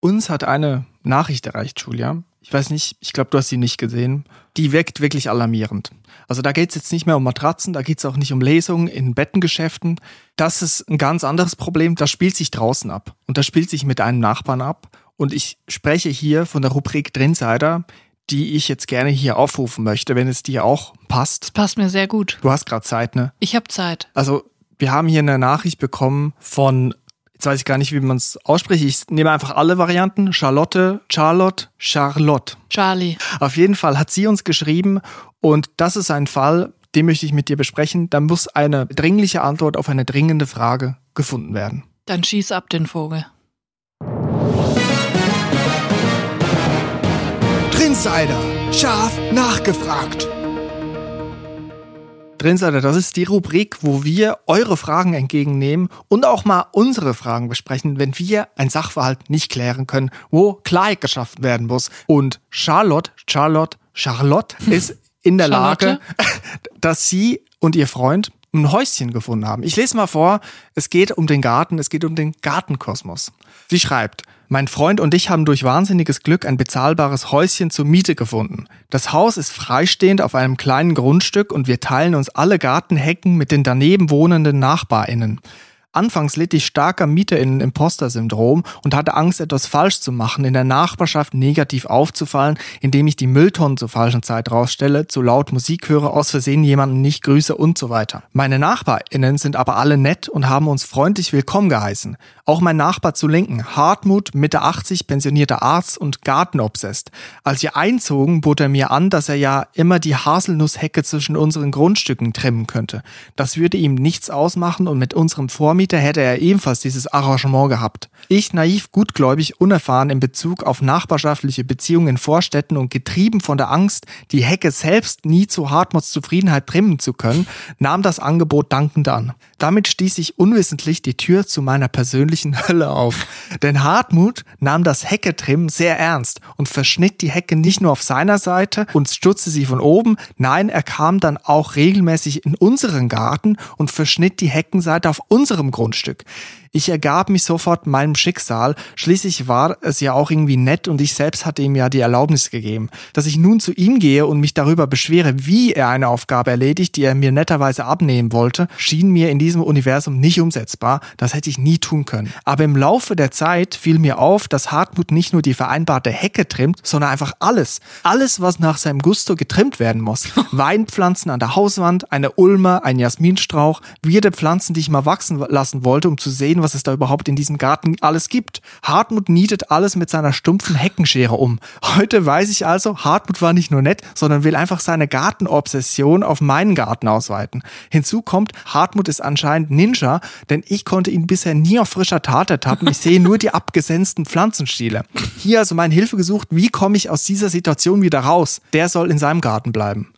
Uns hat eine Nachricht erreicht, Julia. Ich weiß nicht, ich glaube, du hast sie nicht gesehen. Die wirkt wirklich alarmierend. Also da geht es jetzt nicht mehr um Matratzen, da geht es auch nicht um Lesungen in Bettengeschäften. Das ist ein ganz anderes Problem. Das spielt sich draußen ab. Und das spielt sich mit einem Nachbarn ab. Und ich spreche hier von der Rubrik Drinsider, die ich jetzt gerne hier aufrufen möchte, wenn es dir auch passt. Das passt mir sehr gut. Du hast gerade Zeit, ne? Ich habe Zeit. Also, wir haben hier eine Nachricht bekommen von, jetzt weiß ich gar nicht, wie man es ausspricht. Ich nehme einfach alle Varianten. Charlotte, Charlotte, Charlotte. Charlie. Auf jeden Fall hat sie uns geschrieben und das ist ein Fall, den möchte ich mit dir besprechen. Da muss eine dringliche Antwort auf eine dringende Frage gefunden werden. Dann schieß ab den Vogel. Drinsider, scharf nachgefragt. Drinsider, das ist die Rubrik, wo wir eure Fragen entgegennehmen und auch mal unsere Fragen besprechen, wenn wir ein Sachverhalt nicht klären können, wo Klarheit geschaffen werden muss. Und Charlotte, Charlotte, Charlotte <laughs> ist in der Lage, <laughs> dass sie und ihr Freund ein Häuschen gefunden haben. Ich lese mal vor, es geht um den Garten, es geht um den Gartenkosmos. Sie schreibt, mein Freund und ich haben durch wahnsinniges Glück ein bezahlbares Häuschen zur Miete gefunden. Das Haus ist freistehend auf einem kleinen Grundstück und wir teilen uns alle Gartenhecken mit den daneben wohnenden NachbarInnen. Anfangs litt ich stark am Mieterinnen-Imposter-Syndrom und hatte Angst, etwas falsch zu machen, in der Nachbarschaft negativ aufzufallen, indem ich die Mülltonnen zur falschen Zeit rausstelle, zu laut Musik höre, aus Versehen jemanden nicht grüße und so weiter. Meine NachbarInnen sind aber alle nett und haben uns freundlich willkommen geheißen. Auch mein Nachbar zu linken, Hartmut, Mitte 80, pensionierter Arzt und Gartenobsesst. Als wir einzogen, bot er mir an, dass er ja immer die Haselnusshecke zwischen unseren Grundstücken trimmen könnte. Das würde ihm nichts ausmachen und mit unserem Vormieter hätte er ebenfalls dieses Arrangement gehabt. Ich, naiv, gutgläubig, unerfahren in Bezug auf nachbarschaftliche Beziehungen in Vorstädten und getrieben von der Angst, die Hecke selbst nie zu Hartmuts Zufriedenheit trimmen zu können, nahm das Angebot dankend an. Damit stieß ich unwissentlich die Tür zu meiner persönlichen <laughs> Hölle auf. Denn Hartmut nahm das Hecketrimmen sehr ernst und verschnitt die Hecke nicht nur auf seiner Seite und stutzte sie von oben, nein, er kam dann auch regelmäßig in unseren Garten und verschnitt die Heckenseite auf unserem Grundstück. Ich ergab mich sofort meinem Schicksal. Schließlich war es ja auch irgendwie nett und ich selbst hatte ihm ja die Erlaubnis gegeben. Dass ich nun zu ihm gehe und mich darüber beschwere, wie er eine Aufgabe erledigt, die er mir netterweise abnehmen wollte, schien mir in diesem Universum nicht umsetzbar. Das hätte ich nie tun können. Aber im Laufe der Zeit fiel mir auf, dass Hartmut nicht nur die vereinbarte Hecke trimmt, sondern einfach alles. Alles, was nach seinem Gusto getrimmt werden muss. <laughs> Weinpflanzen an der Hauswand, eine Ulme, ein Jasminstrauch, wilde Pflanzen, die ich mal wachsen lassen wollte, um zu sehen, was es da überhaupt in diesem Garten alles gibt. Hartmut nietet alles mit seiner stumpfen Heckenschere um. Heute weiß ich also, Hartmut war nicht nur nett, sondern will einfach seine Gartenobsession auf meinen Garten ausweiten. Hinzu kommt, Hartmut ist anscheinend Ninja, denn ich konnte ihn bisher nie auf frischer Tat ertappen. Ich sehe nur die abgesensten Pflanzenstiele. Hier also meine Hilfe gesucht, wie komme ich aus dieser Situation wieder raus? Der soll in seinem Garten bleiben.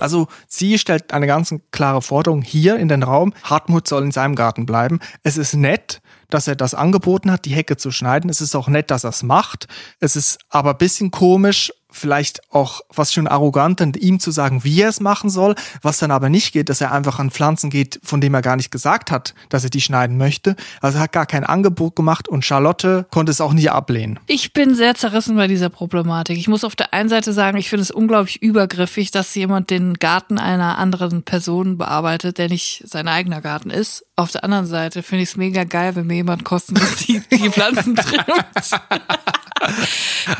Also sie stellt eine ganz klare Forderung hier in den Raum. Hartmut soll in seinem Garten bleiben. Es ist nett, dass er das angeboten hat, die Hecke zu schneiden. Es ist auch nett, dass er es macht. Es ist aber ein bisschen komisch, vielleicht auch was schon arrogant, ihm zu sagen, wie er es machen soll, was dann aber nicht geht, dass er einfach an Pflanzen geht, von dem er gar nicht gesagt hat, dass er die schneiden möchte. Also er hat gar kein Angebot gemacht und Charlotte konnte es auch nicht ablehnen. Ich bin sehr zerrissen bei dieser Problematik. Ich muss auf der einen Seite sagen, ich finde es unglaublich übergriffig, dass jemand den Garten einer anderen Person bearbeitet, der nicht sein eigener Garten ist. Auf der anderen Seite finde ich es mega geil, wenn mir jemand kostenlos die, die Pflanzen <laughs> trimmt.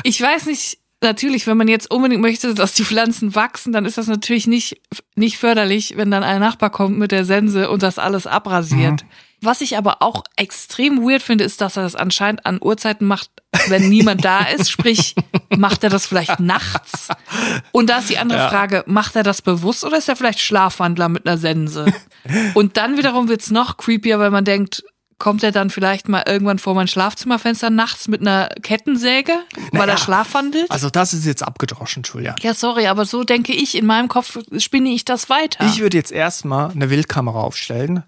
ich weiß nicht, natürlich, wenn man jetzt unbedingt möchte, dass die Pflanzen wachsen, dann ist das natürlich nicht, nicht förderlich, wenn dann ein Nachbar kommt mit der Sense und das alles abrasiert. Mhm. Was ich aber auch extrem weird finde, ist, dass er das anscheinend an Uhrzeiten macht, wenn niemand da ist. Sprich, <laughs> macht er das vielleicht nachts? Und da ist die andere ja. Frage, macht er das bewusst oder ist er vielleicht Schlafwandler mit einer Sense? Und dann wiederum wird's noch creepier, weil man denkt, kommt er dann vielleicht mal irgendwann vor mein Schlafzimmerfenster nachts mit einer Kettensäge, weil naja, er schlafwandelt? Also das ist jetzt abgedroschen, Julia. Ja, sorry, aber so denke ich, in meinem Kopf spinne ich das weiter. Ich würde jetzt erstmal eine Wildkamera aufstellen,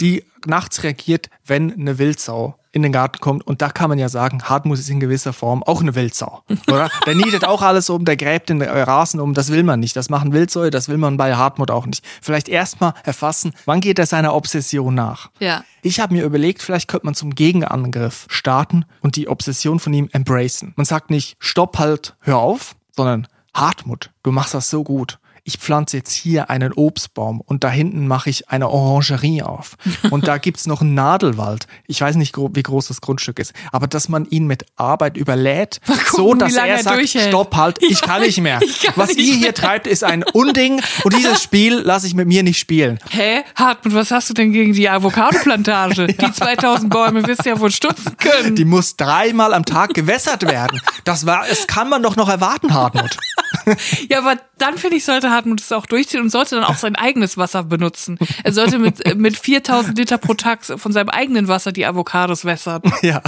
die nachts reagiert, wenn eine Wildsau in den Garten kommt. Und da kann man ja sagen, Hartmut ist in gewisser Form auch eine Wildsau. Oder? <laughs> Der nietet auch alles um, der gräbt den Rasen um. Das will man nicht. Das machen Wildsäue, das will man bei Hartmut auch nicht. Vielleicht erstmal erfassen, wann geht er seiner Obsession nach. Ja. Ich habe mir überlegt, vielleicht könnte man zum Gegenangriff starten und die Obsession von ihm embracen. Man sagt nicht, stopp halt, hör auf, sondern Hartmut, du machst das so gut ich pflanze jetzt hier einen Obstbaum und da hinten mache ich eine Orangerie auf. Und da gibt's noch einen Nadelwald. Ich weiß nicht, wie groß das Grundstück ist, aber dass man ihn mit Arbeit überlädt, gucken, so dass er, er sagt, durchhält. stopp halt, ich ja, kann nicht mehr. Kann was nicht ihr mehr. hier treibt, ist ein Unding und dieses Spiel lasse ich mit mir nicht spielen. Hä? Hartmut, was hast du denn gegen die Avocado-Plantage? <laughs> ja. Die 2000 Bäume wirst du ja wohl stutzen können. Die muss dreimal am Tag gewässert werden. Das war, das kann man doch noch erwarten, Hartmut. <laughs> ja, aber dann finde ich, sollte Hartmut es auch durchziehen und sollte dann auch sein eigenes Wasser benutzen. Er sollte mit, mit 4000 Liter pro Tag von seinem eigenen Wasser die Avocados wässern. <laughs> Ja,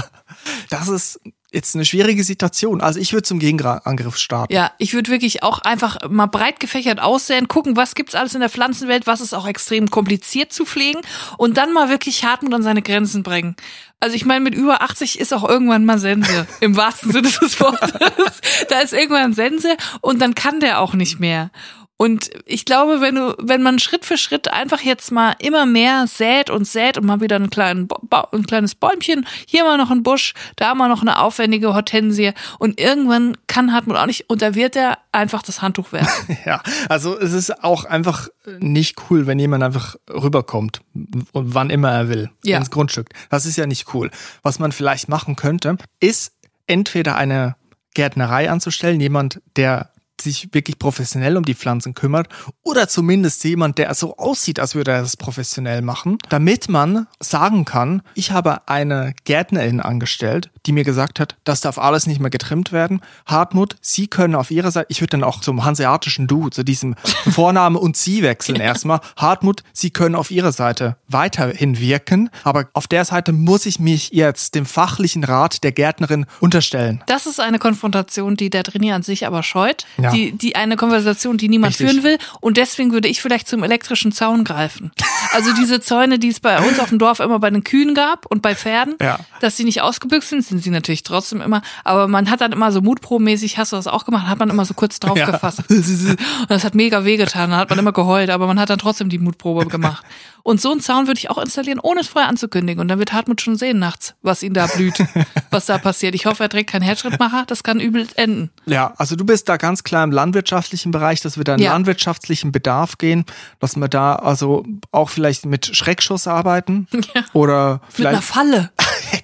das ist jetzt eine schwierige Situation. Also ich würde zum Gegenangriff starten. Ja, ich würde wirklich auch einfach mal breit gefächert aussehen, gucken, was gibt's alles in der Pflanzenwelt, was ist auch extrem kompliziert zu pflegen und dann mal wirklich Hartmut an seine Grenzen bringen. Also ich meine, mit über 80 ist auch irgendwann mal Sense, <laughs> im wahrsten Sinne des Wortes. da ist irgendwann Sense und dann kann der auch nicht mehr. Und ich glaube, wenn du, wenn man Schritt für Schritt einfach jetzt mal immer mehr sät und sät und mal wieder einen kleinen, ein kleines Bäumchen, hier mal noch ein Busch, da mal noch eine aufwendige Hortensie und irgendwann kann Hartmut auch nicht und da wird er einfach das Handtuch werfen. <laughs> ja, also es ist auch einfach nicht cool, wenn jemand einfach rüberkommt und wann immer er will ja. ins Grundstück. Das ist ja nicht cool. Was man vielleicht machen könnte, ist entweder eine Gärtnerei anzustellen, jemand, der sich wirklich professionell um die Pflanzen kümmert oder zumindest jemand, der so aussieht, als würde er das professionell machen, damit man sagen kann, ich habe eine Gärtnerin angestellt, die mir gesagt hat, das darf alles nicht mehr getrimmt werden. Hartmut, Sie können auf Ihrer Seite, ich würde dann auch zum hanseatischen Du, zu diesem <laughs> Vorname und Sie wechseln erstmal. Hartmut, Sie können auf Ihrer Seite weiterhin wirken, aber auf der Seite muss ich mich jetzt dem fachlichen Rat der Gärtnerin unterstellen. Das ist eine Konfrontation, die der Trainier an sich aber scheut. Ja. Die, die eine Konversation, die niemand Richtig. führen will. Und deswegen würde ich vielleicht zum elektrischen Zaun greifen. <laughs> Also diese Zäune, die es bei uns auf dem Dorf immer bei den Kühen gab und bei Pferden, ja. dass sie nicht ausgebüxt sind, sind sie natürlich trotzdem immer. Aber man hat dann immer so mutprobenmäßig, hast du das auch gemacht, hat man immer so kurz drauf ja. gefasst. Und <laughs> das hat mega wehgetan, da hat man immer geheult, aber man hat dann trotzdem die Mutprobe <laughs> gemacht. Und so einen Zaun würde ich auch installieren, ohne es vorher anzukündigen. Und dann wird Hartmut schon sehen nachts, was ihn da blüht, was da passiert. Ich hoffe, er trägt keinen Herzschrittmacher, das kann übel enden. Ja, also du bist da ganz klar im landwirtschaftlichen Bereich, dass wir da in ja. landwirtschaftlichen Bedarf gehen, dass wir da also auch vielleicht mit Schreckschuss arbeiten <laughs> ja. oder vielleicht mit einer Falle.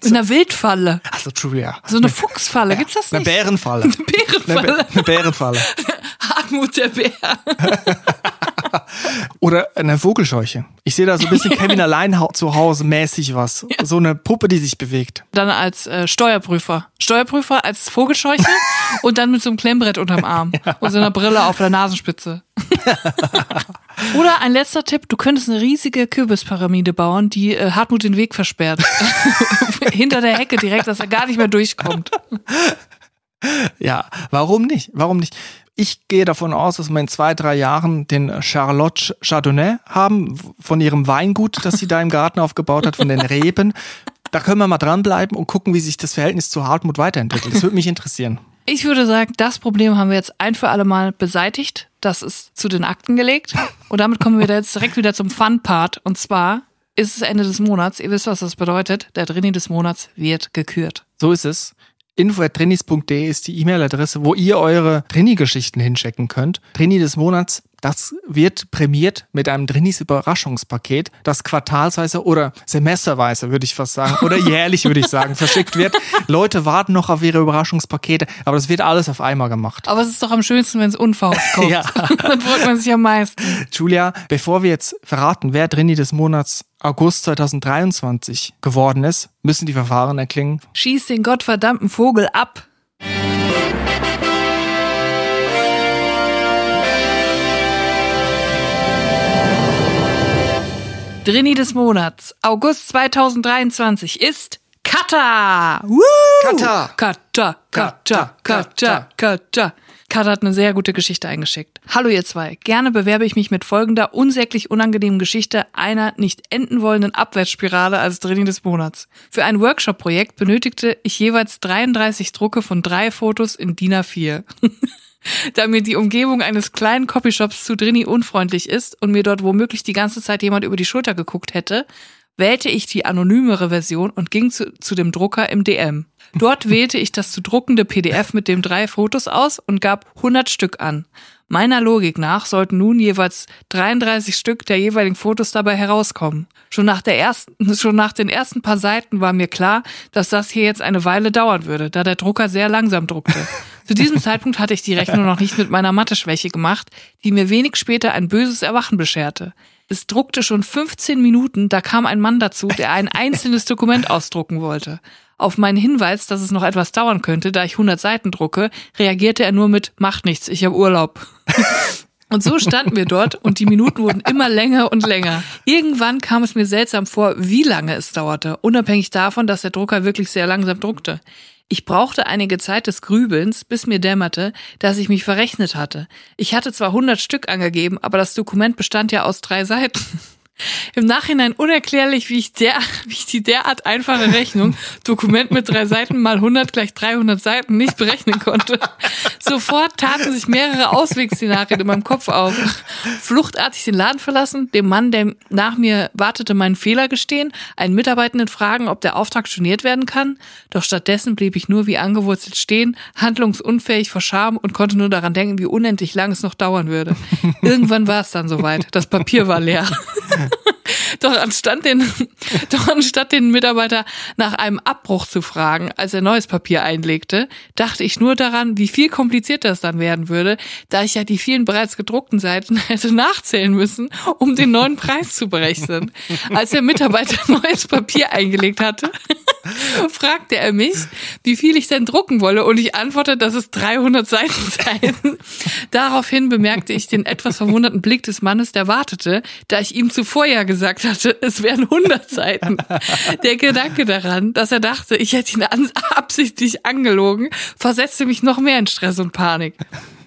Mit einer Wildfalle. Also Julia. So eine Fuchsfalle, ja. gibt's das nicht? <laughs> Eine Bärenfalle. Eine Bärenfalle. Eine, eine Bärenfalle. <laughs> Hartmut der Bär. <laughs> Oder eine Vogelscheuche. Ich sehe da so ein bisschen Kevin allein zu Hause mäßig was. Ja. So eine Puppe, die sich bewegt. Dann als äh, Steuerprüfer. Steuerprüfer als Vogelscheuche und dann mit so einem Klemmbrett unterm Arm ja. und so einer Brille auf der Nasenspitze. <laughs> Oder ein letzter Tipp, du könntest eine riesige Kürbispyramide bauen, die äh, Hartmut den Weg versperrt. <laughs> Hinter der Hecke direkt, dass er gar nicht mehr durchkommt. <laughs> Ja, warum nicht? Warum nicht? Ich gehe davon aus, dass wir in zwei, drei Jahren den Charlotte Chardonnay haben von ihrem Weingut, das sie da im Garten aufgebaut hat, von den Reben. Da können wir mal dranbleiben und gucken, wie sich das Verhältnis zu Hartmut weiterentwickelt. Das würde mich interessieren. Ich würde sagen, das Problem haben wir jetzt ein für alle Mal beseitigt. Das ist zu den Akten gelegt. Und damit kommen wir jetzt direkt wieder zum Fun-Part. Und zwar ist es Ende des Monats. Ihr wisst, was das bedeutet. Der Drini des Monats wird gekürt. So ist es. info.trinis.de ist die E-Mail-Adresse, wo ihr eure Trini-Geschichten hinschicken könnt. Trini des Monats das wird prämiert mit einem Drinis Überraschungspaket, das quartalsweise oder semesterweise, würde ich fast sagen, oder jährlich, würde ich sagen, <laughs> verschickt wird. Leute warten noch auf ihre Überraschungspakete, aber das wird alles auf einmal gemacht. Aber es ist doch am schönsten, wenn es unverhofft <laughs> kommt. ja. Dann freut man sich am meisten. Julia, bevor wir jetzt verraten, wer Drini des Monats August 2023 geworden ist, müssen die Verfahren erklingen. Schieß den gottverdammten Vogel ab! Drini des Monats, August 2023 ist Kata. Woo! Kata. Kata, Kata, Kata, Kata. Kata hat eine sehr gute Geschichte eingeschickt. Hallo ihr zwei, gerne bewerbe ich mich mit folgender unsäglich unangenehmen Geschichte einer nicht enden wollenden Abwärtsspirale als Drini des Monats. Für ein Workshop-Projekt benötigte ich jeweils 33 Drucke von drei Fotos in DIN A4. <laughs> <laughs> da mir die Umgebung eines kleinen Copyshops zu Drini unfreundlich ist und mir dort womöglich die ganze Zeit jemand über die Schulter geguckt hätte, wählte ich die anonymere Version und ging zu, zu dem Drucker im DM. Dort <laughs> wählte ich das zu druckende PDF mit den drei Fotos aus und gab 100 Stück an. Meiner Logik nach sollten nun jeweils 33 Stück der jeweiligen Fotos dabei herauskommen. Schon nach der ersten, <laughs> schon nach den ersten paar Seiten war mir klar, dass das hier jetzt eine Weile dauern würde, da der Drucker sehr langsam druckte. Zu diesem Zeitpunkt hatte ich die Rechnung noch nicht mit meiner Mathe-Schwäche gemacht, die mir wenig später ein böses Erwachen bescherte. Es druckte schon 15 Minuten, da kam ein Mann dazu, der ein einzelnes Dokument ausdrucken wollte. Auf meinen Hinweis, dass es noch etwas dauern könnte, da ich 100 Seiten drucke, reagierte er nur mit, macht nichts, ich habe Urlaub. Und so standen wir dort und die Minuten wurden immer länger und länger. Irgendwann kam es mir seltsam vor, wie lange es dauerte, unabhängig davon, dass der Drucker wirklich sehr langsam druckte. Ich brauchte einige Zeit des Grübelns, bis mir dämmerte, dass ich mich verrechnet hatte. Ich hatte zwar 100 Stück angegeben, aber das Dokument bestand ja aus drei Seiten. Im Nachhinein unerklärlich, wie ich, der, <laughs> wie ich die derart einfache Rechnung, Dokument mit drei Seiten mal 100 gleich 300 Seiten, nicht berechnen konnte. Sofort taten sich mehrere Auswegsszenarien in meinem Kopf auf. Fluchtartig den Laden verlassen, dem Mann, der nach mir wartete, meinen Fehler gestehen, einen Mitarbeitenden fragen, ob der Auftrag storniert werden kann. Doch stattdessen blieb ich nur wie angewurzelt stehen, handlungsunfähig vor Scham und konnte nur daran denken, wie unendlich lang es noch dauern würde. Irgendwann war es dann soweit. Das Papier war leer. Doch anstatt den, <laughs> doch anstatt den Mitarbeiter nach einem Abbruch zu fragen, als er neues Papier einlegte, dachte ich nur daran, wie viel komplizierter es dann werden würde, da ich ja die vielen bereits gedruckten Seiten <laughs> hätte nachzählen müssen, um den neuen Preis zu berechnen. Als der Mitarbeiter <laughs> neues Papier eingelegt hatte, fragte er mich, wie viel ich denn drucken wolle und ich antwortete, dass es 300 Seiten seien. Daraufhin bemerkte ich den etwas verwunderten Blick des Mannes, der wartete, da ich ihm zuvor ja gesagt hatte, es wären 100 Seiten. Der Gedanke daran, dass er dachte, ich hätte ihn absichtlich angelogen, versetzte mich noch mehr in Stress und Panik.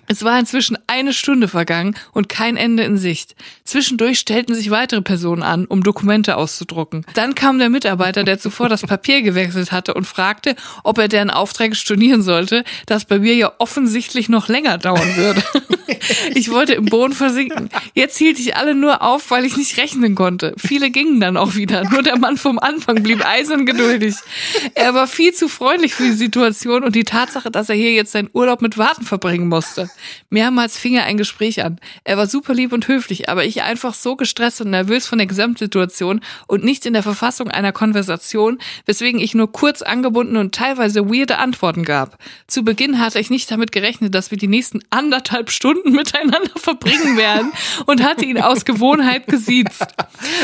Es war inzwischen eine Stunde vergangen und kein Ende in Sicht. Zwischendurch stellten sich weitere Personen an, um Dokumente auszudrucken. Dann kam der Mitarbeiter, der zuvor das Papier gewechselt hatte und fragte, ob er deren Aufträge stornieren sollte, das bei mir ja offensichtlich noch länger dauern würde. <laughs> Ich wollte im Boden versinken. Jetzt hielt ich alle nur auf, weil ich nicht rechnen konnte. Viele gingen dann auch wieder. Nur der Mann vom Anfang blieb eisern geduldig. Er war viel zu freundlich für die Situation und die Tatsache, dass er hier jetzt seinen Urlaub mit Warten verbringen musste. Mehrmals fing er ein Gespräch an. Er war super lieb und höflich, aber ich einfach so gestresst und nervös von der Gesamtsituation und nicht in der Verfassung einer Konversation, weswegen ich nur kurz angebunden und teilweise weirde Antworten gab. Zu Beginn hatte ich nicht damit gerechnet, dass wir die nächsten anderthalb Stunden miteinander <laughs> verbringen werden und hatte ihn aus Gewohnheit gesiezt.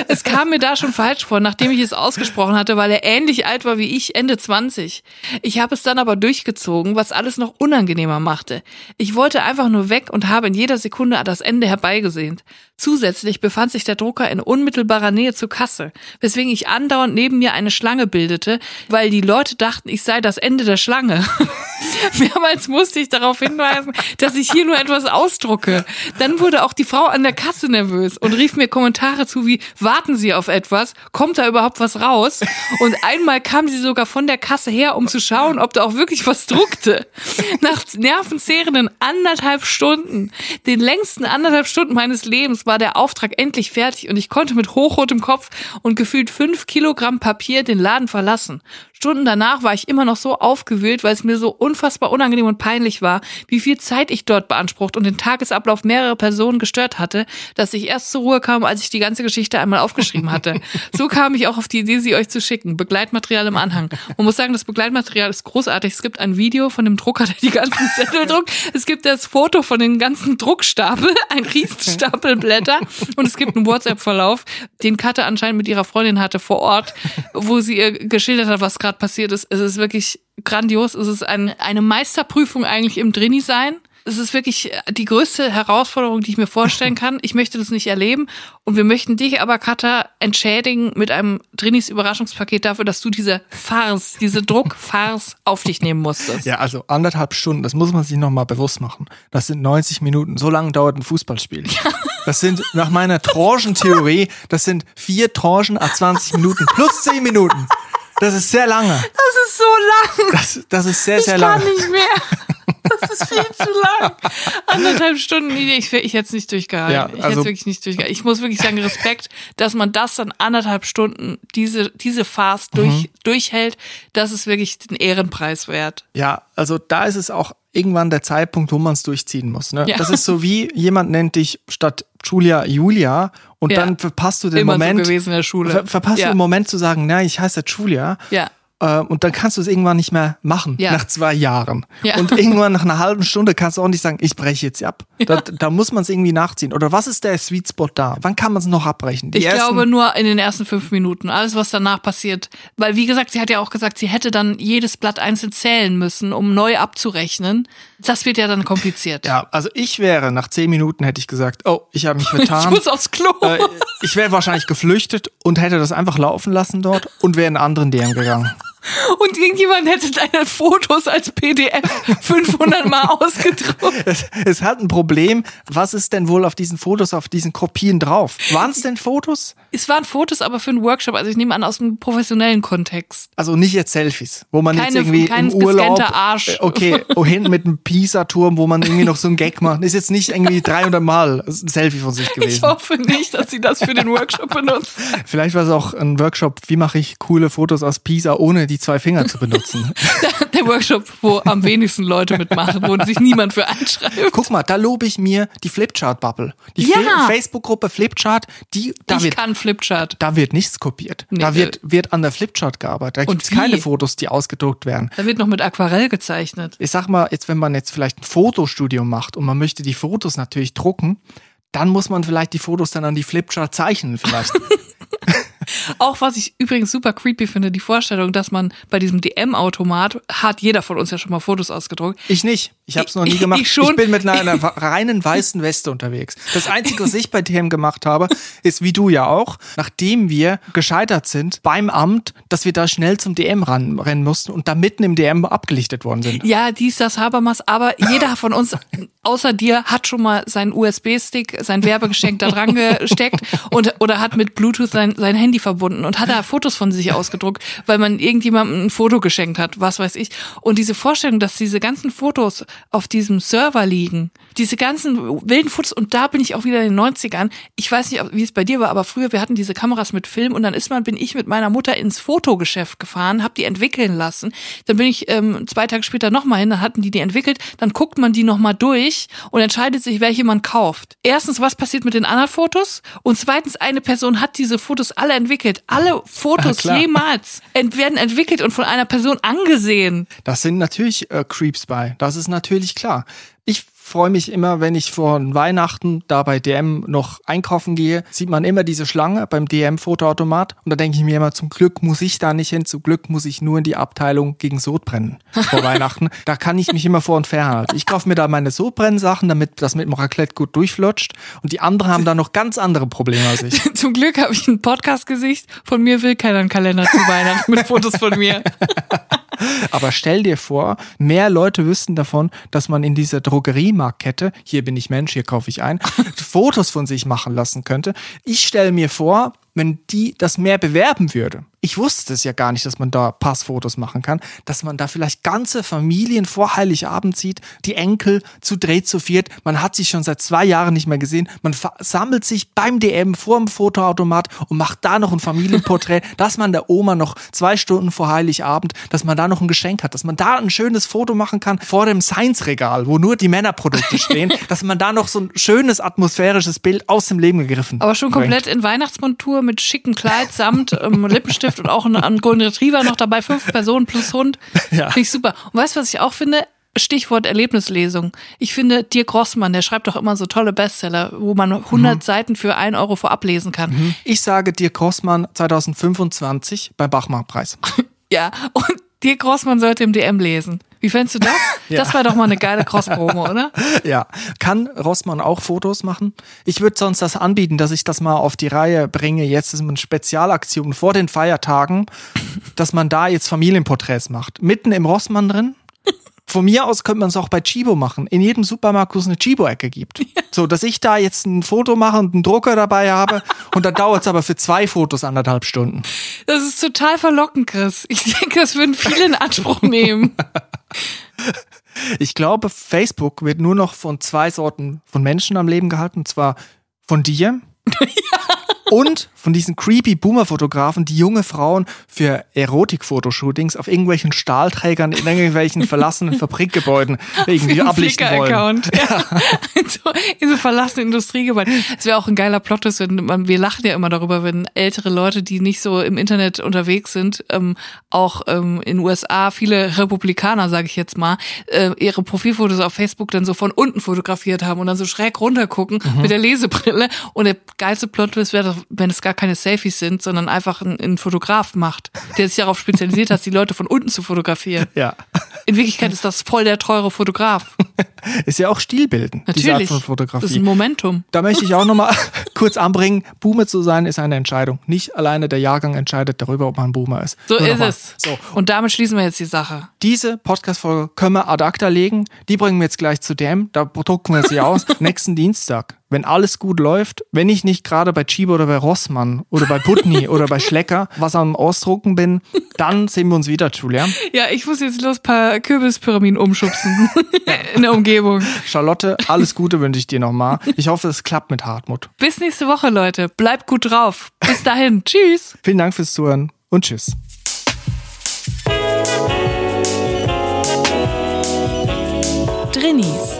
Es kam mir da schon falsch vor, nachdem ich es ausgesprochen hatte, weil er ähnlich alt war wie ich, Ende 20. Ich habe es dann aber durchgezogen, was alles noch unangenehmer machte. Ich wollte einfach nur weg und habe in jeder Sekunde das Ende herbeigesehnt. Zusätzlich befand sich der Drucker in unmittelbarer Nähe zur Kasse, weswegen ich andauernd neben mir eine Schlange bildete, weil die Leute dachten, ich sei das Ende der Schlange. <laughs> Mehrmals musste ich darauf hinweisen, dass ich hier nur etwas ausdrucke. Dann wurde auch die Frau an der Kasse nervös und rief mir Kommentare zu wie, warten Sie auf etwas? Kommt da überhaupt was raus? Und einmal kam sie sogar von der Kasse her, um zu schauen, ob da auch wirklich was druckte. Nach nervenzehrenden anderthalb Stunden, den längsten anderthalb Stunden meines Lebens, war der Auftrag endlich fertig und ich konnte mit hochrotem Kopf und gefühlt fünf Kilogramm Papier den Laden verlassen. Stunden danach war ich immer noch so aufgewühlt, weil es mir so unfassbar unangenehm und peinlich war, wie viel Zeit ich dort beansprucht und den Tagesablauf mehrerer Personen gestört hatte, dass ich erst zur Ruhe kam, als ich die ganze Geschichte einmal aufgeschrieben hatte. <laughs> So kam ich auch auf die Idee, sie euch zu schicken. Begleitmaterial im Anhang. Man muss sagen, das Begleitmaterial ist großartig. Es gibt ein Video von dem Drucker, der die ganzen <laughs> Zettel druckt. Es gibt das Foto von den ganzen Druckstapel, <laughs> ein Riesenstapel Blätter und es gibt einen WhatsApp-Verlauf, den Katja anscheinend mit ihrer Freundin hatte vor Ort, wo sie ihr geschildert hat, was gerade passiert ist. Es ist wirklich grandios. Es ist ein, eine Meisterprüfung eigentlich im Drini-Sein. Es ist wirklich die größte Herausforderung, die ich mir vorstellen <laughs> kann. Ich möchte das nicht erleben. Und wir möchten dich aber, Katha, entschädigen mit einem Drinis Überraschungspaket dafür, dass du diese Farce, diese Druckfarce <laughs> auf dich nehmen musstest. Ja, also anderthalb Stunden, das muss man sich nochmal bewusst machen. Das sind 90 Minuten. So lange dauert ein Fußballspiel. <laughs> Das sind nach meiner Tranchentheorie, das sind vier Tranchen a 20 Minuten plus 10 Minuten. Das ist sehr lange. Das ist so lang. Das, das ist sehr, ich sehr kann lange. nicht mehr. Das ist viel <laughs> zu lang. Anderthalb Stunden, ich, ich hätte es nicht durchgehalten. Ja, ich hätte also- es wirklich nicht durchgehalten. Ich muss wirklich sagen, Respekt, dass man das dann anderthalb Stunden, diese, diese Fast durch, Mhm. durchhält, das ist wirklich den Ehrenpreis wert. Ja, also da ist es auch irgendwann der Zeitpunkt, wo man es durchziehen muss. Ne? Ja. Das ist so wie jemand nennt dich statt Julia Julia und Ja. dann verpasst du den Immer so Moment, gewesen in der Schule. ver verpasst Ja. du den Moment zu sagen, na, ich heiße Julia. Ja. Äh, und dann kannst du es irgendwann nicht mehr machen, Ja. nach zwei Jahren. Ja. Und irgendwann nach einer halben Stunde kannst du auch nicht sagen, ich breche jetzt ab. Da, da muss man es irgendwie nachziehen. Oder was ist der Sweet Spot da? Wann kann man es noch abbrechen? Die Ich ersten- glaube nur in den ersten fünf Minuten. Alles, was danach passiert. Weil, wie gesagt, sie hat ja auch gesagt, sie hätte dann jedes Blatt einzeln zählen müssen, um neu abzurechnen. Das wird ja dann kompliziert. Ja, also ich wäre, nach zehn Minuten hätte ich gesagt, oh, ich habe mich <laughs> Ich vertan. muss aufs Klo. äh, ich wäre wahrscheinlich geflüchtet und hätte das einfach laufen lassen dort und wäre in einen anderen DM gegangen. Und irgendjemand hätte deine Fotos als PDF 500 Mal <laughs> ausgedruckt. Es, es hat ein Problem. Was ist denn wohl auf diesen Fotos, auf diesen Kopien drauf? Waren es denn Fotos? Es waren Fotos, aber für einen Workshop. Also ich nehme an, aus einem professionellen Kontext. Also nicht jetzt Selfies, wo man jetzt Keine- irgendwie kein im Urlaub, Arsch. äh, okay, oh, hinten mit einem Pisa-Turm, wo man irgendwie noch so einen Gag macht. Ist jetzt nicht irgendwie 300 Mal ein Selfie von sich Ich gewesen. hoffe nicht, dass sie das für den Workshop benutzt. Vielleicht war es auch ein Workshop, wie mache ich coole Fotos aus Pisa, ohne die zwei Finger zu benutzen. <laughs> Der Workshop, wo am wenigsten Leute mitmachen, wo sich niemand für einschreibt. Guck mal, da lobe ich mir die Flipchart-Bubble. Die Ja. Fa- Facebook-Gruppe Flipchart, die, da ich wird kann Flipchart. Da wird nichts kopiert. Nee, da wird, wird an der Flipchart gearbeitet. Da Und gibt's keine? Fotos, die ausgedruckt werden. Da wird noch mit Aquarell gezeichnet. Ich sag mal, jetzt, wenn man jetzt vielleicht ein Fotostudio macht und man möchte die Fotos natürlich drucken, dann muss man vielleicht die Fotos dann an die Flipchart zeichnen vielleicht. <laughs> Auch was ich übrigens super creepy finde, die Vorstellung, dass man bei diesem DM-Automat, hat jeder von uns ja schon mal Fotos ausgedruckt, Ich nicht. Ich habe es noch nie Ich- gemacht. ich schon. bin mit einer, einer <laughs> reinen weißen Weste unterwegs. Das Einzige, was ich bei TM gemacht habe, ist wie du ja auch, nachdem wir gescheitert sind beim Amt, dass wir da schnell zum DM ran, rennen mussten und da mitten im DM abgelichtet worden sind. Ja, dies, das, Habermas, aber jeder von uns, außer dir, hat schon mal seinen USB-Stick, sein Werbegeschenk da dran <laughs> gesteckt und, oder hat mit Bluetooth sein, sein Handy verbunden und hat da Fotos von sich ausgedruckt, weil man irgendjemandem ein Foto geschenkt hat, was weiß ich. Und diese Vorstellung, dass diese ganzen Fotos auf diesem Server liegen, diese ganzen wilden Fotos, und da bin ich auch wieder in den 90ern. Ich weiß nicht, wie es bei dir war, aber früher, wir hatten diese Kameras mit Film und dann ist man, bin ich mit meiner Mutter ins Fotogeschäft gefahren, habe die entwickeln lassen. Dann bin ich ähm, zwei Tage später nochmal hin, dann hatten die die entwickelt, dann guckt man die nochmal durch und entscheidet sich, welche man kauft. Erstens, was passiert mit den anderen Fotos? Und zweitens, eine Person hat diese Fotos alle entwickelt. Alle Fotos klar. jemals ent werden entwickelt und von einer Person angesehen. Das sind natürlich äh, Creeps bei. Das ist natürlich klar. Ich freue mich immer, wenn ich vor Weihnachten da bei DM noch einkaufen gehe, sieht man immer diese Schlange beim DM-Fotoautomat und da denke ich mir immer, zum Glück muss ich da nicht hin, zum Glück muss ich nur in die Abteilung gegen Sodbrennen vor <laughs> Weihnachten. Da kann ich mich immer vor und fernhalten. Ich kaufe mir da meine Sodbrennsachen, damit das mit dem Raclette gut durchflutscht und die anderen haben da noch ganz andere Probleme als ich. <laughs> Zum Glück habe ich ein Podcast-Gesicht. Von mir will keiner einen Kalender zu Weihnachten mit Fotos von mir. <laughs> Aber stell dir vor, mehr Leute wüssten davon, dass man in dieser Drogeriemarktkette, hier bin ich Mensch, hier kaufe ich ein, <laughs> Fotos von sich machen lassen könnte. Ich stelle mir vor, wenn die das mehr bewerben würde. Ich wusste es ja gar nicht, dass man da Passfotos machen kann, dass man da vielleicht ganze Familien vor Heiligabend sieht, die Enkel zu dreht zu viert. Man hat sich schon seit zwei Jahren nicht mehr gesehen. Man sammelt sich beim DM vor dem Fotoautomat und macht da noch ein Familienporträt, <laughs> dass man der Oma noch zwei Stunden vor Heiligabend, dass man da noch ein Geschenk hat, dass man da ein schönes Foto machen kann vor dem Science-Regal, wo nur die Männerprodukte <laughs> stehen, dass man da noch so ein schönes atmosphärisches Bild aus dem Leben gegriffen. Aber schon komplett bringt. in Weihnachtsmontur mit schicken Kleid samt ähm, <laughs> Lippenstift und auch ein, Golden Retriever noch dabei, fünf Personen plus Hund. <laughs> Ja. Finde ich super. Und weißt du, was ich auch finde? Stichwort Erlebnislesung. Ich finde, Dirk Grossmann, der schreibt doch immer so tolle Bestseller, wo man 100 mhm. Seiten für 1 Euro vorab lesen kann. Mhm. Ich sage Dirk Grossmann 2025 bei Bachmann-Preis. <laughs> ja, und Dirk Grossmann sollte im DM lesen. Wie fändest du das? <laughs> ja. Das war doch mal eine geile Cross-Promo, oder? Ja. Kann Rossmann auch Fotos machen? Ich würde sonst das anbieten, dass ich das mal auf die Reihe bringe. Jetzt ist eine Spezialaktion vor den Feiertagen, dass man da jetzt Familienporträts macht. Mitten im Rossmann drin. Von mir aus könnte man es auch bei Chibo machen. In jedem Supermarkt, wo es eine Chibo-Ecke gibt. <laughs> So, dass ich da jetzt ein Foto mache und einen Drucker dabei habe <laughs> und dann dauert es aber für zwei Fotos anderthalb Stunden. Das ist total verlockend, Chris. Ich denke, das würden viele in Anspruch nehmen. <laughs> Ich glaube, Facebook wird nur noch von zwei Sorten von Menschen am Leben gehalten. Und zwar von dir. Und von diesen creepy Boomer-Fotografen, die junge Frauen für Erotik-Fotoshootings auf irgendwelchen Stahlträgern in irgendwelchen verlassenen <laughs> Fabrikgebäuden irgendwie ablichten wollen. Account. Ja. <laughs> in, so, in so verlassenen Industriegebäuden. Es wäre auch ein geiler Plot, wenn man, wir lachen ja immer darüber, wenn ältere Leute, die nicht so im Internet unterwegs sind, ähm, auch ähm, in USA viele Republikaner, sage ich jetzt mal, äh, ihre Profilfotos auf Facebook dann so von unten fotografiert haben und dann so schräg runtergucken mhm. mit der Lesebrille. Und der geilste Plot wäre, wenn es gar keine Selfies sind, sondern einfach ein, ein Fotograf macht, der sich darauf spezialisiert hat, die Leute von unten zu fotografieren. Ja. In Wirklichkeit ist das voll der teure Fotograf. <laughs> Ist ja auch stilbildend, Natürlich. diese Art von Fotografie. Das ist ein Momentum. Da möchte ich auch nochmal <laughs> kurz anbringen, Boomer zu sein ist eine Entscheidung. Nicht alleine der Jahrgang entscheidet darüber, ob man Boomer ist. So Nur ist es. So. Und damit schließen wir jetzt die Sache. Diese Podcast-Folge können wir ad acta legen. Die bringen wir jetzt gleich zu dem. Da drucken wir sie aus. <laughs> Nächsten Dienstag wenn alles gut läuft, wenn ich nicht gerade bei Chibo oder bei Rossmann oder bei Putney <laughs> oder bei Schlecker was am Ausdrucken bin, dann sehen wir uns wieder, Julia. Ja, ich muss jetzt los ein paar Kürbispyramiden umschubsen <laughs> in der Umgebung. Charlotte, alles Gute wünsche ich dir nochmal. Ich hoffe, es klappt mit Hartmut. Bis nächste Woche, Leute. Bleibt gut drauf. Bis dahin. <laughs> tschüss. Vielen Dank fürs Zuhören und tschüss. Drinnies